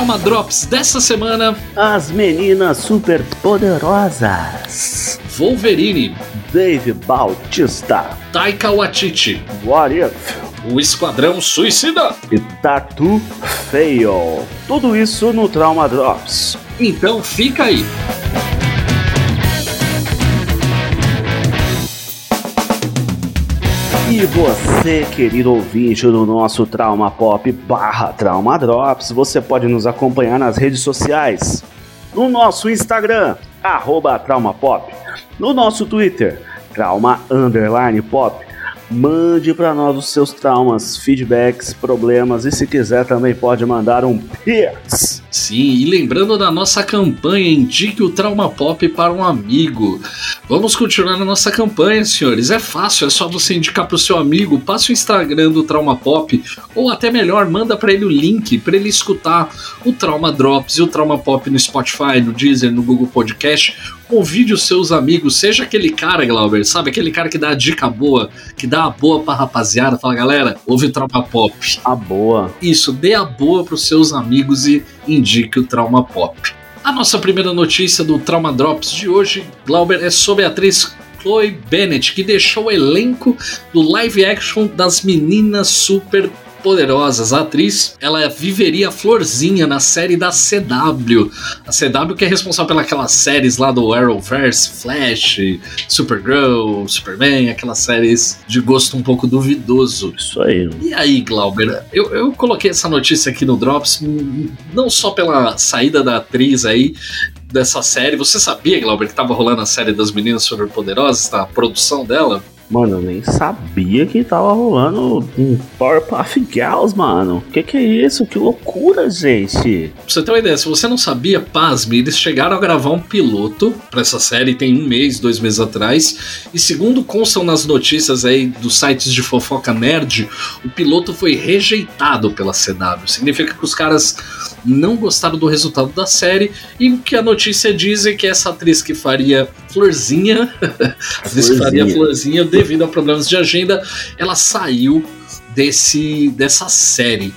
Trauma Drops dessa semana: As meninas super poderosas. Wolverine, Dave Bautista, Taika Waititi, What If o Esquadrão Suicida. e Tatu Fail. Tudo isso no Trauma Drops. Então fica aí. E você, querido ouvinte do nosso Trauma Pop barra Trauma Drops, você pode nos acompanhar nas redes sociais. No nosso Instagram, arroba Trauma Pop. No nosso Twitter, Trauma Underline Pop. Mande para nós os seus traumas, feedbacks, problemas e se quiser também pode mandar um Pix. Sim, e lembrando da nossa campanha Indique o Trauma Pop para um amigo. Vamos continuar na nossa campanha, senhores. É fácil, é só você indicar para o seu amigo, passa o Instagram do Trauma Pop, ou até melhor, manda para ele o link para ele escutar o Trauma Drops e o Trauma Pop no Spotify, no Deezer, no Google Podcast. Convide os seus amigos, seja aquele cara, Glauber, sabe? Aquele cara que dá a dica boa, que dá a boa pra rapaziada. Fala, galera, ouve o Trauma Pop. A boa. Isso, dê a boa pros seus amigos e indique o Trauma Pop. A nossa primeira notícia do Trauma Drops de hoje, Glauber, é sobre a atriz Chloe Bennett, que deixou o elenco do live action das Meninas Super Poderosas. A atriz, ela viveria Florzinha na série da CW. A CW que é responsável pelas séries lá do Arrowverse, Flash, Supergirl, Superman, aquelas séries de gosto um pouco duvidoso. Isso aí. E aí, Glauber, eu, eu coloquei essa notícia aqui no Drops, hum, não só pela saída da atriz aí dessa série. Você sabia, Glauber, que tava rolando a série das meninas superpoderosas, a produção dela? Mano, eu nem sabia que tava rolando um Powerpuff Girls, mano. Que que é isso? Que loucura, gente. Pra você ter uma ideia, se você não sabia, pasme, eles chegaram a gravar um piloto pra essa série tem um mês, dois meses atrás. E segundo constam nas notícias aí dos sites de fofoca nerd, o piloto foi rejeitado pela CW. Significa que os caras não gostaram do resultado da série e o que a notícia diz é que essa atriz que faria Florzinha, a atriz que faria Florzinha. Devido a problemas de agenda, ela saiu desse dessa série.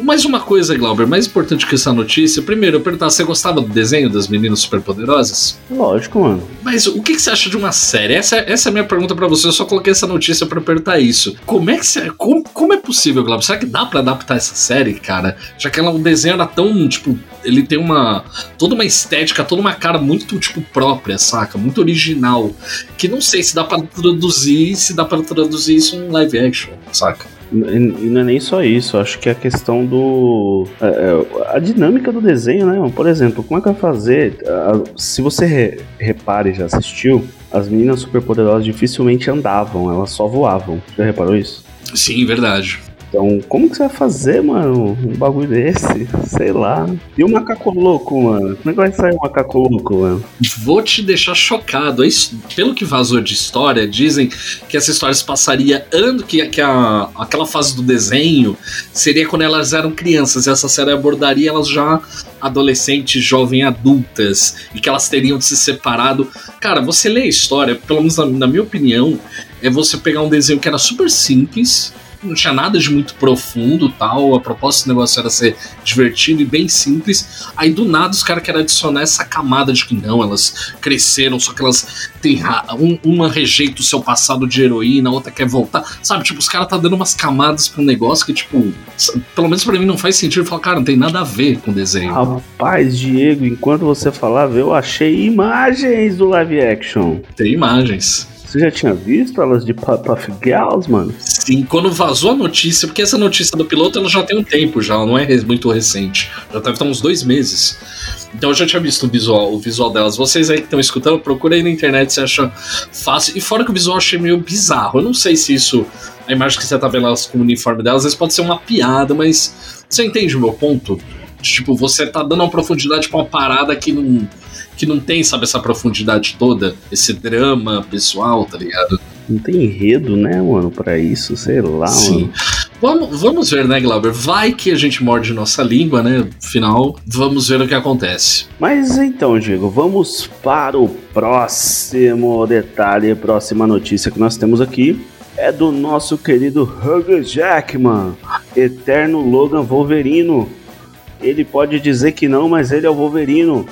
Mais uma coisa, Glauber, mais importante que essa notícia. Primeiro, eu perguntar, você gostava do desenho das meninas superpoderosas? Lógico, mano. Mas o que, que você acha de uma série? Essa, essa é a minha pergunta pra você. Eu só coloquei essa notícia pra perguntar isso. Como é que você, como, como é possível, Glauber? Será que dá pra adaptar essa série, cara? Já que ela, o desenho era tão, tipo, ele tem uma toda uma estética, toda uma cara muito tipo própria, saca? Muito original, que não sei se dá pra traduzir, se dá pra traduzir isso em live action, saca? E não é nem só isso, acho que a questão do. é, é, a dinâmica do desenho, né? Por exemplo, como é que vai fazer? ah, Se você re- repare, já assistiu, as meninas superpoderosas dificilmente andavam, elas só voavam. Já reparou isso? Sim, verdade. Então, como que você vai fazer, mano, um bagulho desse? Sei lá. E o macaco louco, mano? Como é que vai sair o macaco louco, mano? Vou te deixar chocado. Pelo que vazou de história, dizem que essa história se passaria ano que, que a, aquela fase do desenho seria quando elas eram crianças. E essa série abordaria elas já adolescentes, jovens, adultas, e que elas teriam de se separado. Cara, você lê a história, pelo menos na, na minha opinião, é você pegar um desenho que era super simples. Não tinha nada de muito profundo tal. A proposta do negócio era ser divertido e bem simples. Aí do nada os caras querem adicionar essa camada de que não, elas cresceram, só que elas têm. Um, uma rejeita o seu passado de heroína, a outra quer voltar. Sabe, tipo, os caras tá dando umas camadas pra um negócio que, tipo, pelo menos pra mim não faz sentido. Falar, cara, não tem nada a ver com o desenho. Rapaz, Diego, enquanto você falava, eu achei imagens do live action. Tem imagens. Você já tinha visto elas de Puff Girls, mano? Sim, quando vazou a notícia, porque essa notícia do piloto ela já tem um tempo já, não é muito recente. Já deve estar uns dois meses. Então eu já tinha visto o visual, o visual delas. Vocês aí que estão escutando, procura aí na internet se acha fácil. E fora que o visual eu achei meio bizarro. Eu não sei se isso. A imagem que você tá vendo elas com o uniforme delas, às vezes pode ser uma piada, mas. Você entende o meu ponto? Tipo, você tá dando uma profundidade pra uma parada que não. Que não tem, sabe, essa profundidade toda, esse drama pessoal, tá ligado? Não tem enredo, né, mano, pra isso, sei lá, Sim. mano. Vamos, vamos ver, né, Glauber? Vai que a gente morde nossa língua, né? Final, vamos ver o que acontece. Mas então, Diego, vamos para o próximo detalhe, próxima notícia que nós temos aqui. É do nosso querido Hugh Jackman, eterno Logan Wolverino. Ele pode dizer que não, mas ele é o Wolverino.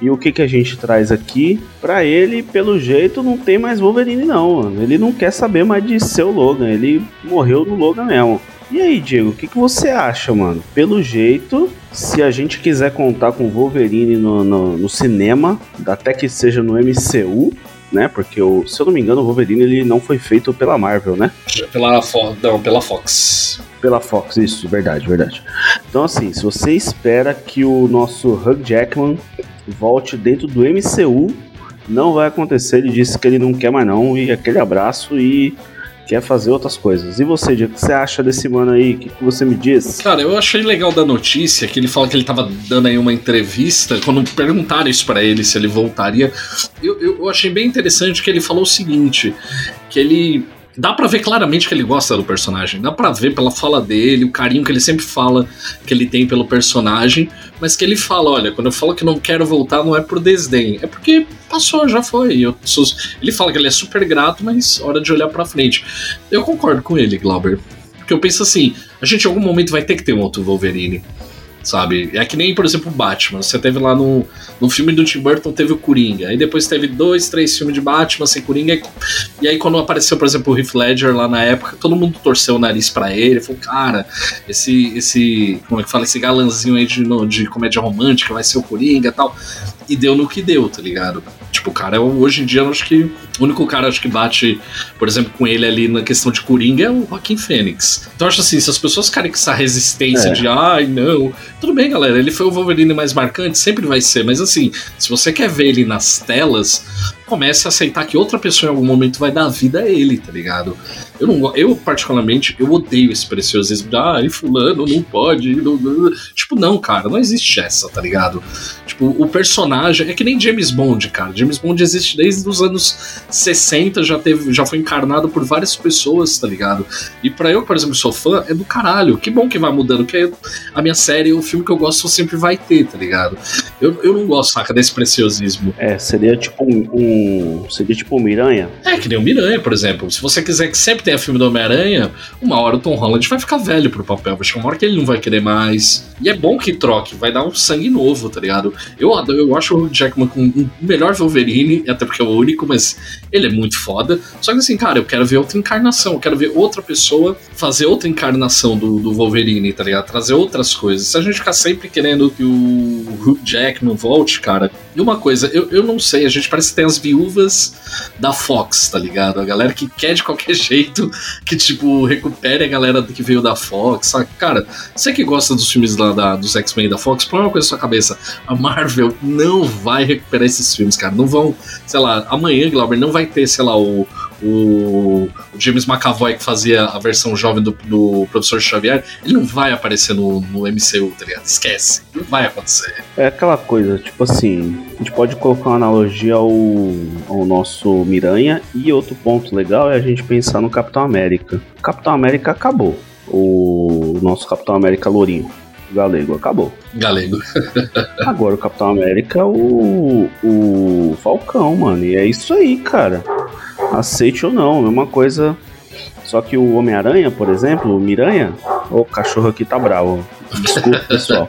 E o que, que a gente traz aqui? Pra ele, pelo jeito, não tem mais Wolverine, não, mano. Ele não quer saber mais de ser o Logan. Ele morreu no Logan mesmo. E aí, Diego, o que, que você acha, mano? Pelo jeito, se a gente quiser contar com Wolverine no, no, no cinema, até que seja no MCU, né? Porque, o, se eu não me engano, o Wolverine ele não foi feito pela Marvel, né? Pela, Fo não, pela Fox. Pela Fox, isso, verdade, verdade. Então, assim, se você espera que o nosso Hugh Jackman volte dentro do MCU, não vai acontecer. Ele disse que ele não quer mais não, e aquele abraço e quer fazer outras coisas. E você, o que você acha desse mano aí? O que, que, você me diz? Cara, eu achei legal da notícia que ele fala que ele tava dando aí uma entrevista. Quando perguntaram isso para ele se ele voltaria, eu, eu, eu achei bem interessante que ele falou o seguinte: que ele dá para ver claramente que ele gosta do personagem. Dá para ver pela fala dele, o carinho que ele sempre fala que ele tem pelo personagem, mas que ele fala, olha, quando eu falo que não quero voltar não é por desdém, é porque passou, já foi. Sou... Ele fala que ele é super grato, mas hora de olhar para frente. Eu concordo com ele, Glauber. Porque eu penso assim, a gente em algum momento vai ter que ter um outro Wolverine sabe? É que nem, por exemplo, Batman. Você teve lá no, no filme do Tim Burton, teve o Coringa. Aí depois teve dois, três filmes de Batman sem Coringa. E aí quando apareceu, por exemplo, o Heath Ledger lá na época, todo mundo torceu o nariz para ele. Falou, cara, esse, esse, como é que fala, esse galanzinho aí de, de comédia romântica vai ser o Coringa e tal. E deu no que deu, tá ligado? Tipo, o cara, hoje em dia, eu acho que o único cara acho que bate, por exemplo, com ele ali na questão de Coringa é o Joaquim Fênix. Então, eu acho assim, se as pessoas querem que essa resistência é. de, ai, não. Tudo bem, galera, ele foi o Wolverine mais marcante, sempre vai ser, mas assim, se você quer ver ele nas telas, comece a aceitar que outra pessoa em algum momento vai dar vida a ele, tá ligado? Eu, não, eu particularmente, eu odeio esse preciosismo de, ah, e fulano não pode. Não, não. Tipo, não, cara, não existe essa, tá ligado? Tipo, o personagem é que nem James Bond, cara. James Bond existe desde os anos 60, já, teve, já foi encarnado por várias pessoas, tá ligado? E para eu, por exemplo, sou fã, é do caralho. Que bom que vai mudando, que a minha série, o filme que eu gosto sempre vai ter, tá ligado? Eu, eu não gosto, saca, desse preciosismo. É, seria tipo um, um seria tipo um Miranha? É, que nem o Miranha, por exemplo. Se você quiser que sempre tenha filme do Homem-Aranha, uma hora o Tom Holland vai ficar velho pro papel. Vai chegar uma hora que ele não vai querer mais. E é bom que troque, vai dar um sangue novo, tá ligado? Eu, eu acho o Jackman com o melhor Wolverine, até porque é o único, mas ele é muito foda. Só que assim, cara, eu quero ver outra encarnação, eu quero ver outra pessoa fazer outra encarnação do, do Wolverine, tá ligado? Trazer outras coisas. Se a gente ficar sempre querendo que o Hugh Jackman volte, cara. E uma coisa, eu, eu não sei, a gente parece que tem as viúvas da Fox, tá ligado? A galera que quer de qualquer jeito que, tipo, recupere a galera que veio da Fox, sabe? Cara, você que gosta dos filmes lá da, dos X-Men da Fox, põe uma coisa na sua cabeça. A Marvel não vai recuperar esses filmes, cara. Não vão, sei lá, amanhã, Glauber, não vai ter, sei lá, o o, o, James McAvoy, que fazia a versão jovem do, do Professor Xavier, ele não vai aparecer no, no MCU, tá ligado? Esquece. Não vai acontecer. É aquela coisa, tipo assim, a gente pode colocar uma analogia ao, ao nosso Miranha, e outro ponto legal é a gente pensar no Capitão América. O Capitão América acabou. O nosso Capitão América Lourinho. Galego acabou. Galego. Agora o Capitão América, o, o Falcão, mano. E é isso aí, cara aceite ou não, é uma coisa. Só que o Homem-Aranha, por exemplo, o Miranha, o cachorro aqui tá bravo. Desculpa, pessoal.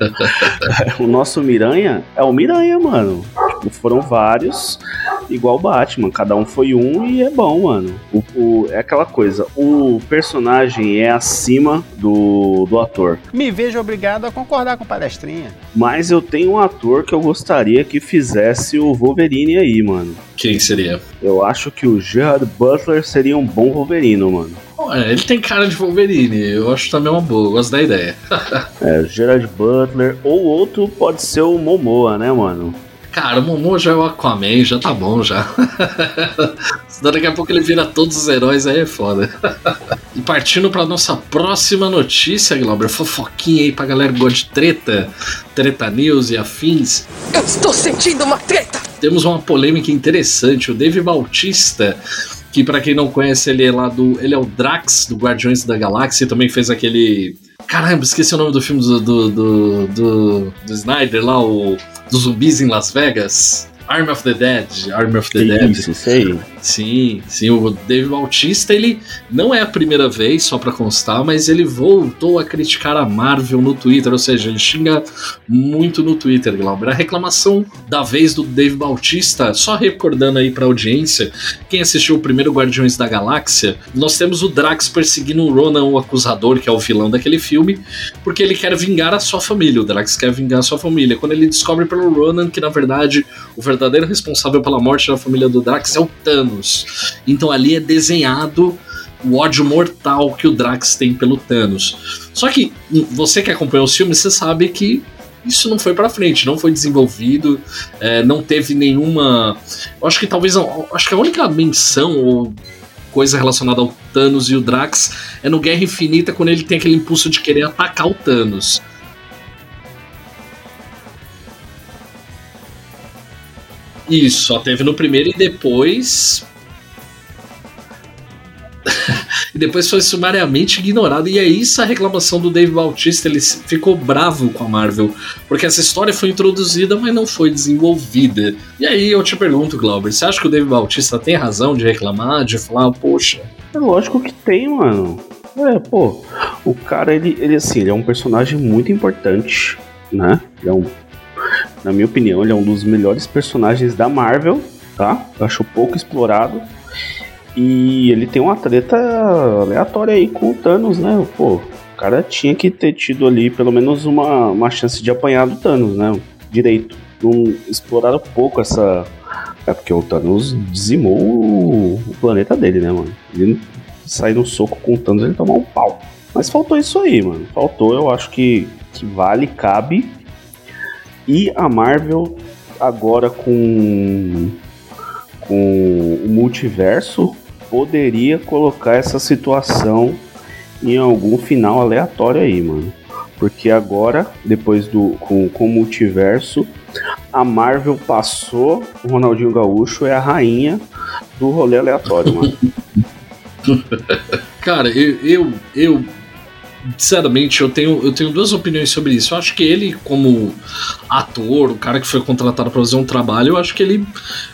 o nosso Miranha é o Miranha, mano. Tipo, foram vários, igual Batman. Cada um foi um e é bom, mano. O, o, é aquela coisa, o personagem é acima do, do ator. Me vejo obrigado a concordar com palestrinha. Mas eu tenho um ator que eu gostaria que fizesse o Wolverine aí, mano. Quem seria? Eu acho que o Gerard Butler seria um bom Wolverine, mano. É, ele tem cara de Wolverine, eu acho também uma boa, eu gosto da ideia. é, Gerard Butler, ou outro pode ser o Momoa, né, mano? Cara, o Momoa já é o Aquaman, já tá bom já. Daqui a pouco ele vira todos os heróis, aí é foda. e partindo pra nossa próxima notícia, Glauber, fofoquinha aí pra galera que gosta de treta, treta news e afins. Eu estou sentindo uma treta! Temos uma polêmica interessante, o Dave Bautista que para quem não conhece, ele é lá do. Ele é o Drax do Guardiões da Galáxia, também fez aquele. Caramba, esqueci o nome do filme do, do, do, do, do Snyder lá, o. Dos zumbis em Las Vegas. Army of the Dead. Army of the que Dead. Isso, sei. Sim, sim, o Dave Bautista, ele não é a primeira vez, só para constar, mas ele voltou a criticar a Marvel no Twitter, ou seja, ele xinga muito no Twitter, Glauber. A reclamação da vez do Dave Bautista, só recordando aí pra audiência, quem assistiu o primeiro Guardiões da Galáxia, nós temos o Drax perseguindo o Ronan, o acusador, que é o vilão daquele filme, porque ele quer vingar a sua família, o Drax quer vingar a sua família. Quando ele descobre pelo Ronan que, na verdade, o verdadeiro responsável pela morte da família do Drax é o Thanos, então ali é desenhado o ódio mortal que o Drax tem pelo Thanos. Só que hum, você que acompanhou os filmes, você sabe que isso não foi para frente, não foi desenvolvido, é, não teve nenhuma. Eu acho que talvez. Acho que a única menção ou coisa relacionada ao Thanos e o Drax é no Guerra Infinita, quando ele tem aquele impulso de querer atacar o Thanos. Isso, só teve no primeiro e depois. e depois foi sumariamente ignorado. E é isso a reclamação do Dave Bautista. Ele ficou bravo com a Marvel. Porque essa história foi introduzida, mas não foi desenvolvida. E aí eu te pergunto, Glauber, você acha que o Dave Bautista tem razão de reclamar, de falar, poxa. É lógico que tem, mano. É, pô, o cara, ele, ele assim, ele é um personagem muito importante, né? Ele é um na minha opinião, ele é um dos melhores personagens da Marvel, tá? Eu acho pouco explorado. E ele tem uma treta aleatória aí com o Thanos, né? Pô, o cara tinha que ter tido ali pelo menos uma, uma chance de apanhar do Thanos, né? Direito. Não exploraram pouco essa. É porque o Thanos dizimou o, planeta dele, né, mano? Ele sair no soco com o Thanos, ele tomar um pau. Mas faltou isso aí, mano. Faltou, eu acho que, que vale, cabe e a Marvel agora com, com o multiverso poderia colocar essa situação em algum final aleatório aí, mano. Porque agora, depois do com, com o multiverso, a Marvel passou, o Ronaldinho Gaúcho é a rainha do rolê aleatório, mano. Cara, eu, eu, eu sinceramente, eu tenho, eu tenho duas opiniões sobre isso. Eu acho que ele, como ator, o cara que foi contratado para fazer um trabalho, eu acho que ele.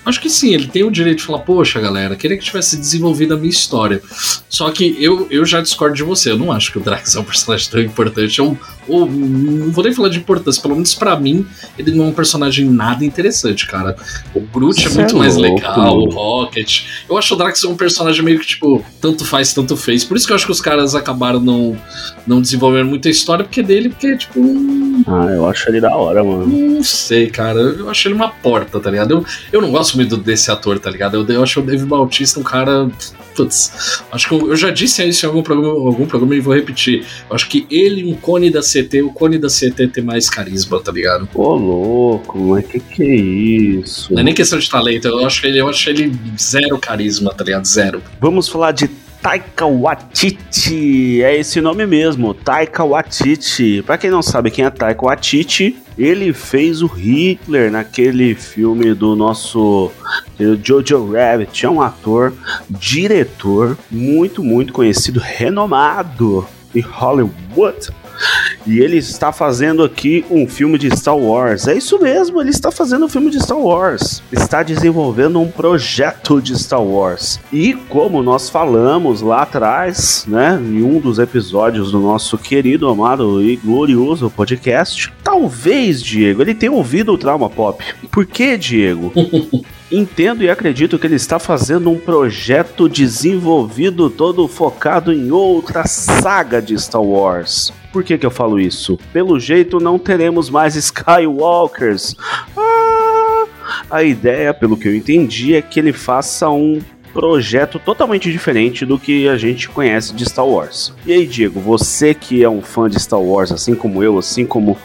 Acho que sim, ele tem o direito de falar, poxa, galera, queria que tivesse desenvolvido a minha história. Só que eu, eu já discordo de você. Eu não acho que o Drax é um personagem tão importante. Eu, ou não vou nem falar de importância, pelo menos para mim, ele não é um personagem nada interessante, cara. O Groot é muito é mais legal, o Rocket. Eu acho o Drax um personagem meio que, tipo, tanto faz, tanto fez. Por isso que eu acho que os caras acabaram não, não desenvolvendo muita história, porque é dele, porque, tipo. Ah, eu acho ele da hora, mano. Não sei, cara. Eu acho ele uma porta, tá ligado? Eu, eu não gosto muito desse ator, tá ligado? Eu, eu acho o Dave Bautista um cara. Putz, acho que eu, eu já disse isso em algum programa, algum programa e vou repetir. Eu acho que ele, um cone da CT, o cone da CT tem mais carisma, tá ligado? Ô, louco, mas que que é isso? Não é nem questão de talento, eu acho ele, eu acho ele zero carisma, tá ligado? Zero. Vamos falar de Taika Waititi. É esse nome mesmo, Taika Waititi. Para quem não sabe quem é Taika Waititi, ele fez o Hitler naquele filme do nosso Jojo Rabbit. É um ator, diretor muito, muito conhecido, renomado em Hollywood. E ele está fazendo aqui um filme de Star Wars. É isso mesmo, ele está fazendo um filme de Star Wars. Está desenvolvendo um projeto de Star Wars. E como nós falamos lá atrás, né, em um dos episódios do nosso querido, amado e glorioso podcast, talvez, Diego, ele tenha ouvido o Trauma Pop. Por que, Diego? Entendo e acredito que ele está fazendo um projeto desenvolvido todo focado em outra saga de Star Wars. Por que, que eu falo isso? Pelo jeito não teremos mais Skywalkers. Ah, a ideia, pelo que eu entendi, é que ele faça um projeto totalmente diferente do que a gente conhece de Star Wars. E aí, Diego, você que é um fã de Star Wars, assim como eu, assim como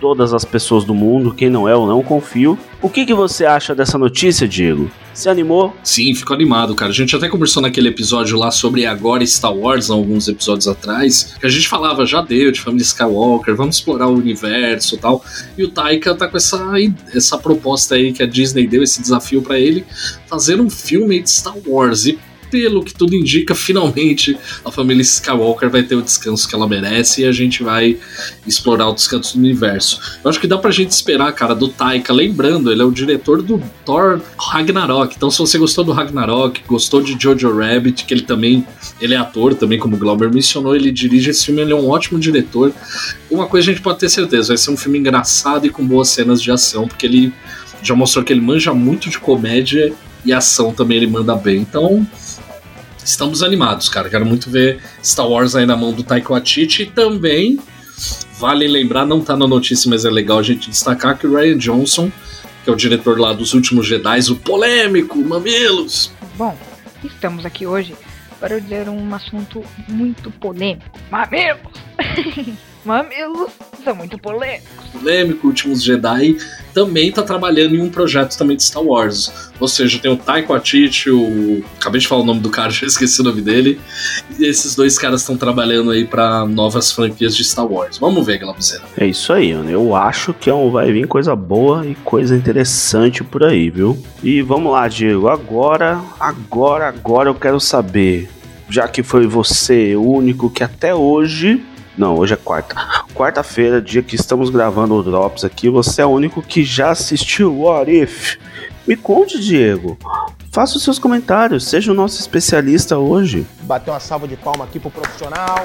todas as pessoas do mundo, quem não é ou não confio. O que, que você acha dessa notícia, Diego? Se animou? Sim, fico animado, cara. A gente até conversou naquele episódio lá sobre agora Star Wars, alguns episódios atrás, que a gente falava, já deu, de família Skywalker, vamos explorar o universo e tal. E o Taika tá com essa, essa proposta aí que a Disney deu, esse desafio para ele, fazer um filme de Star Wars. E pelo que tudo indica, finalmente a família Skywalker vai ter o descanso que ela merece e a gente vai explorar outros cantos do universo. Eu acho que dá pra gente esperar, cara, do Taika. Lembrando, ele é o diretor do Thor Ragnarok. Então, se você gostou do Ragnarok, gostou de Jojo Rabbit, que ele também ele é ator, também como o Glauber mencionou, ele dirige esse filme, ele é um ótimo diretor. Uma coisa a gente pode ter certeza, vai ser um filme engraçado e com boas cenas de ação, porque ele já mostrou que ele manja muito de comédia e ação também ele manda bem. Então, estamos animados, cara. Quero muito ver Star Wars aí na mão do Taika Waititi e também vale lembrar, não tá na notícia, mas é legal a gente destacar que o Ryan Johnson, que é o diretor lá dos últimos Jedi, o polêmico Mamilos. Bom, estamos aqui hoje para dizer um assunto muito polêmico. Mamilos! Mamilos são muito polêmicos. Polêmico, Últimos Jedi também tá trabalhando em um projeto também de Star Wars. Ou seja, tem o Taika Waititi, o... acabei de falar o nome do cara, já esqueci o nome dele. E esses dois caras estão trabalhando aí para novas franquias de Star Wars. Vamos ver, Glabuzeira. É isso aí, mano. Eu acho que é um, vai vir coisa boa e coisa interessante por aí, viu? E vamos lá, Diego. Agora, agora, agora eu quero saber, já que foi você o único que até hoje não, hoje é quarta. Quarta-feira, dia que estamos gravando o Drops aqui, você é o único que já assistiu What If. Me conte, Diego. Faça os seus comentários, seja o nosso especialista hoje. Bateu uma salva de palma aqui pro profissional.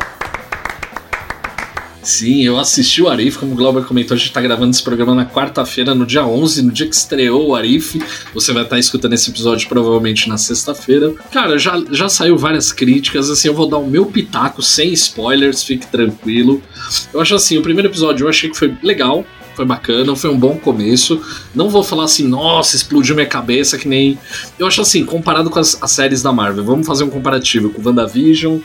Sim, eu assisti o Arif, como o Glauber comentou, a gente tá gravando esse programa na quarta-feira, no dia 11, no dia que estreou o Arif. Você vai estar tá escutando esse episódio provavelmente na sexta-feira. Cara, já, já saiu várias críticas, assim, eu vou dar o meu pitaco sem spoilers, fique tranquilo. Eu acho assim, o primeiro episódio eu achei que foi legal, foi bacana, foi um bom começo. Não vou falar assim, nossa, explodiu minha cabeça, que nem. Eu acho assim, comparado com as, as séries da Marvel, vamos fazer um comparativo com WandaVision,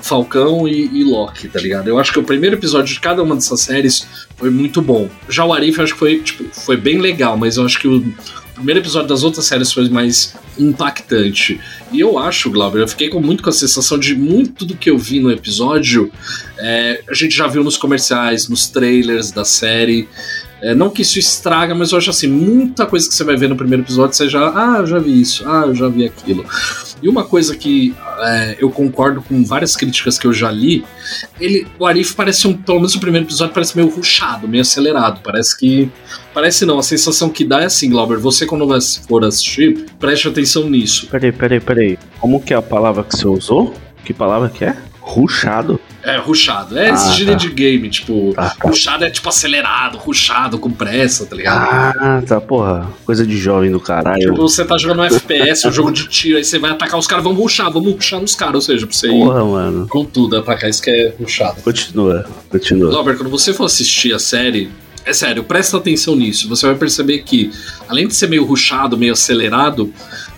Falcão e, e, Loki, tá ligado? Eu acho que o primeiro episódio de cada uma dessas séries foi muito bom. Já o Arif, eu acho que foi, tipo, foi bem legal, mas eu acho que o primeiro episódio das outras séries foi mais impactante. E eu acho, Glauber, eu fiquei com, muito com a sensação de muito do que eu vi no episódio, é, a gente já viu nos comerciais, nos trailers da série. É, não que isso estraga, mas eu acho assim, muita coisa que você vai ver no primeiro episódio, você já, ah, eu já vi isso, ah, eu já vi aquilo. E uma coisa que é, eu concordo com várias críticas que eu já li, ele, o Arif parece um, pelo menos o primeiro episódio parece meio ruchado, meio acelerado, parece que, parece não, a sensação que dá é assim, Glauber, você quando for assistir, preste atenção nisso. Peraí, peraí, peraí, como que é a palavra que você usou? Que palavra que é? Ruchado? É, ruchado. É esse ah, gíria tá. de game, tipo, ah, tá. ruchado é tipo acelerado, ruchado, com pressa, tá ligado? Ah, tá, porra. Coisa de jovem do caralho. Tipo, você tá jogando um FPS, um jogo de tiro, aí você vai atacar os caras, vamos ruchar, vamos ruchar nos caras, ou seja, pra você porra, ir mano. com tudo, atacar isso que é ruchado. Continua, continua. Robert, quando você for assistir a série, é sério, presta atenção nisso. Você vai perceber que, além de ser meio ruchado, meio acelerado,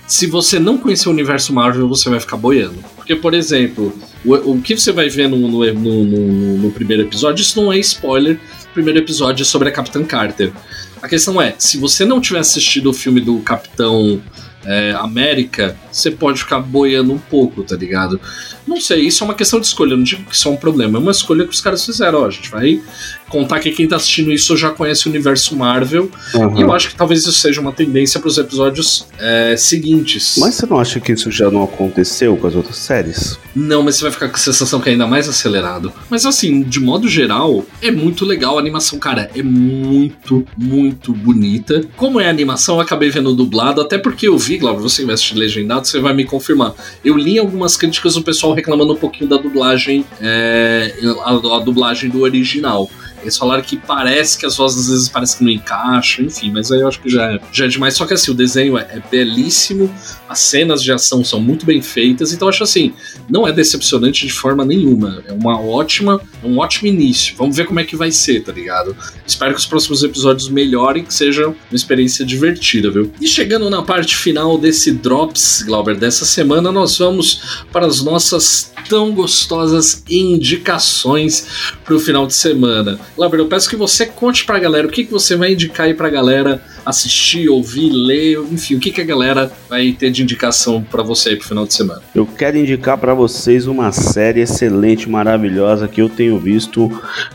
se você não conhecer o universo Marvel, você vai ficar boiando. Porque, por exemplo, o, o que você vai ver no, no, no, no, primeiro episódio, isso não é spoiler. O primeiro episódio é sobre a Capitã Carter. A questão é, se você não tiver assistido o filme do Capitão é, América, você pode ficar boiando um pouco, tá ligado? Não sei, isso é uma questão de escolha, eu não digo que isso é um problema, é uma escolha que os caras fizeram. Ó, a gente vai contar que quem tá assistindo isso já conhece o universo Marvel, uhum. e eu acho que talvez isso seja uma tendência para os episódios é, seguintes. Mas você não acha que isso já não aconteceu com as outras séries? Não, mas você vai ficar com a sensação que é ainda mais acelerado. Mas assim, de modo geral, é muito legal a animação, cara, é muito, muito bonita. Como é a animação, eu acabei vendo dublado, até porque eu vi, Glauber, você investe legendado, você vai me confirmar. Eu li algumas críticas do pessoal reclamando um pouquinho da dublagem, é, a, a dublagem do original. Eles falaram que parece que as vozes às vezes parecem que não encaixam, enfim, mas aí eu acho que já é, já é demais. Só que assim, o desenho é, é belíssimo, as cenas de ação são muito bem feitas, então eu acho assim, não é decepcionante de forma nenhuma. É uma ótima, um ótimo início. Vamos ver como é que vai ser, tá ligado? Espero que os próximos episódios melhorem, que seja uma experiência divertida, viu? E chegando na parte final desse Drops, Glauber, dessa semana, nós vamos para as nossas tão gostosas indicações para o final de semana. Glauber, eu peço que você conte pra galera o que, que você vai indicar aí pra galera assistir, ouvir, ler, enfim, o que, que a galera vai ter de indicação para você aí pro final de semana? Eu quero indicar para vocês uma série excelente, maravilhosa que eu tenho visto.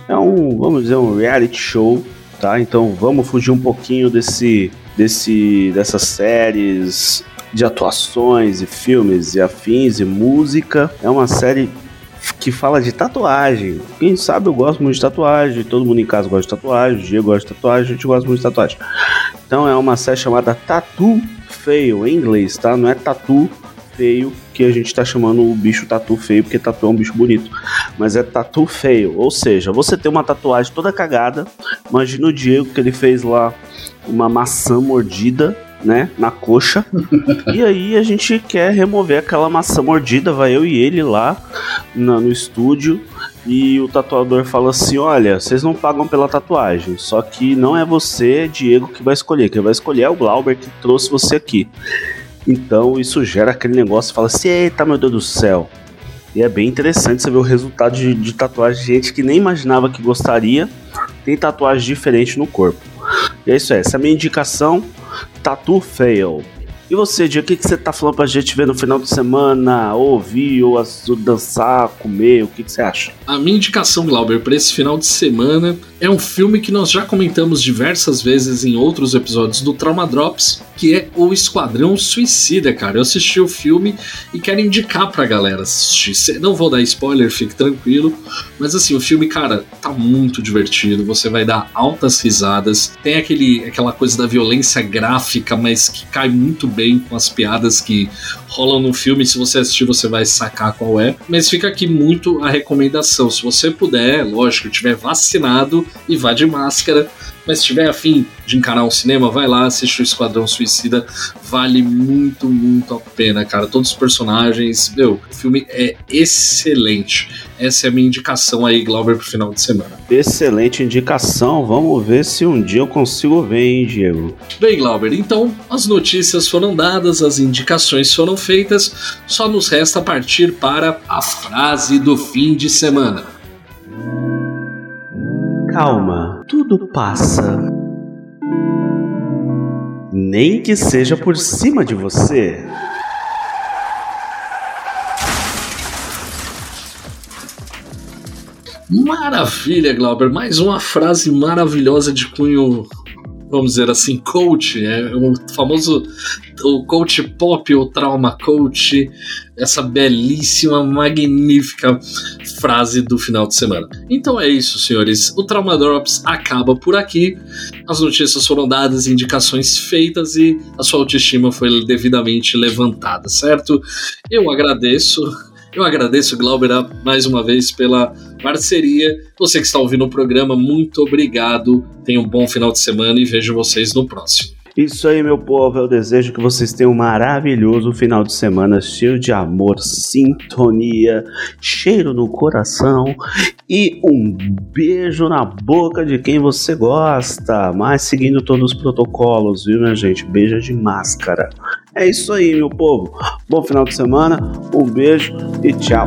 É um, vamos dizer, um reality show, tá? Então vamos fugir um pouquinho desse, desse, dessas séries de atuações e filmes e afins e música. É uma série que fala de tatuagem. Quem sabe eu gosto muito de tatuagem, todo mundo em casa gosta de tatuagem, o Diego gosta de tatuagem, a gente gosta muito de tatuagem. Então é uma série chamada Tattoo Fail, em inglês, tá? Não é Tattoo feio que a gente tá chamando o bicho tatu feio, porque tatu é um bicho bonito. Mas é tatu feio, ou seja, você tem uma tatuagem toda cagada. Imagina o Diego que ele fez lá uma maçã mordida né, na coxa. e aí a gente quer remover aquela maçã mordida, vai eu e ele lá na, no estúdio. E o tatuador fala assim: Olha, vocês não pagam pela tatuagem, só que não é você, Diego, que vai escolher. Quem vai escolher é o Glauber que trouxe você aqui. Então isso gera aquele negócio, fala assim: Eita, meu Deus do céu. E é bem interessante você ver o resultado de, de tatuagem de gente que nem imaginava que gostaria, tem tatuagem diferente no corpo. E é isso aí, essa é a minha indicação Tatu Fail. E você, Dia, o que, que você tá falando pra gente ver no final de semana? Ouvir, ou dançar, comer? O que, que você acha? A minha indicação, Glauber, para esse final de semana é um filme que nós já comentamos diversas vezes em outros episódios do Trauma Drops, que é O Esquadrão Suicida, cara. Eu assisti o filme e quero indicar pra galera assistir. Não vou dar spoiler, fique tranquilo. Mas assim, o filme, cara, tá muito divertido. Você vai dar altas risadas. Tem aquele, aquela coisa da violência gráfica, mas que cai muito bem com as piadas que rolam no filme. Se você assistir, você vai sacar qual é. Mas fica aqui muito a recomendação. Se você puder, lógico, tiver vacinado e vá de máscara. Mas se tiver afim de encarar um cinema, vai lá, assiste o Esquadrão Suicida. Vale muito, muito a pena, cara. Todos os personagens, meu, o filme é excelente. Essa é a minha indicação aí, Glauber, pro final de semana. Excelente indicação. Vamos ver se um dia eu consigo ver, hein, Diego? Bem, Glauber, então as notícias foram dadas, as indicações foram feitas. Só nos resta partir para a frase do fim de semana. Calma, tudo passa. Nem que seja por cima de você. Maravilha, Glauber. Mais uma frase maravilhosa de cunho, vamos dizer assim, coach. É o famoso o coach pop, o trauma coach. Essa belíssima, magnífica frase do final de semana. Então é isso, senhores. O Trauma Drops acaba por aqui. As notícias foram dadas, indicações feitas e a sua autoestima foi devidamente levantada, certo? Eu agradeço. Eu agradeço, Glauber, mais uma vez pela parceria. Você que está ouvindo o programa, muito obrigado. Tenha um bom final de semana e vejo vocês no próximo. Isso aí, meu povo. Eu desejo que vocês tenham um maravilhoso final de semana cheio de amor, sintonia, cheiro no coração e um beijo na boca de quem você gosta. Mas seguindo todos os protocolos, viu, minha gente? Beija de máscara. É isso aí, meu povo. Bom final de semana, um beijo e tchau.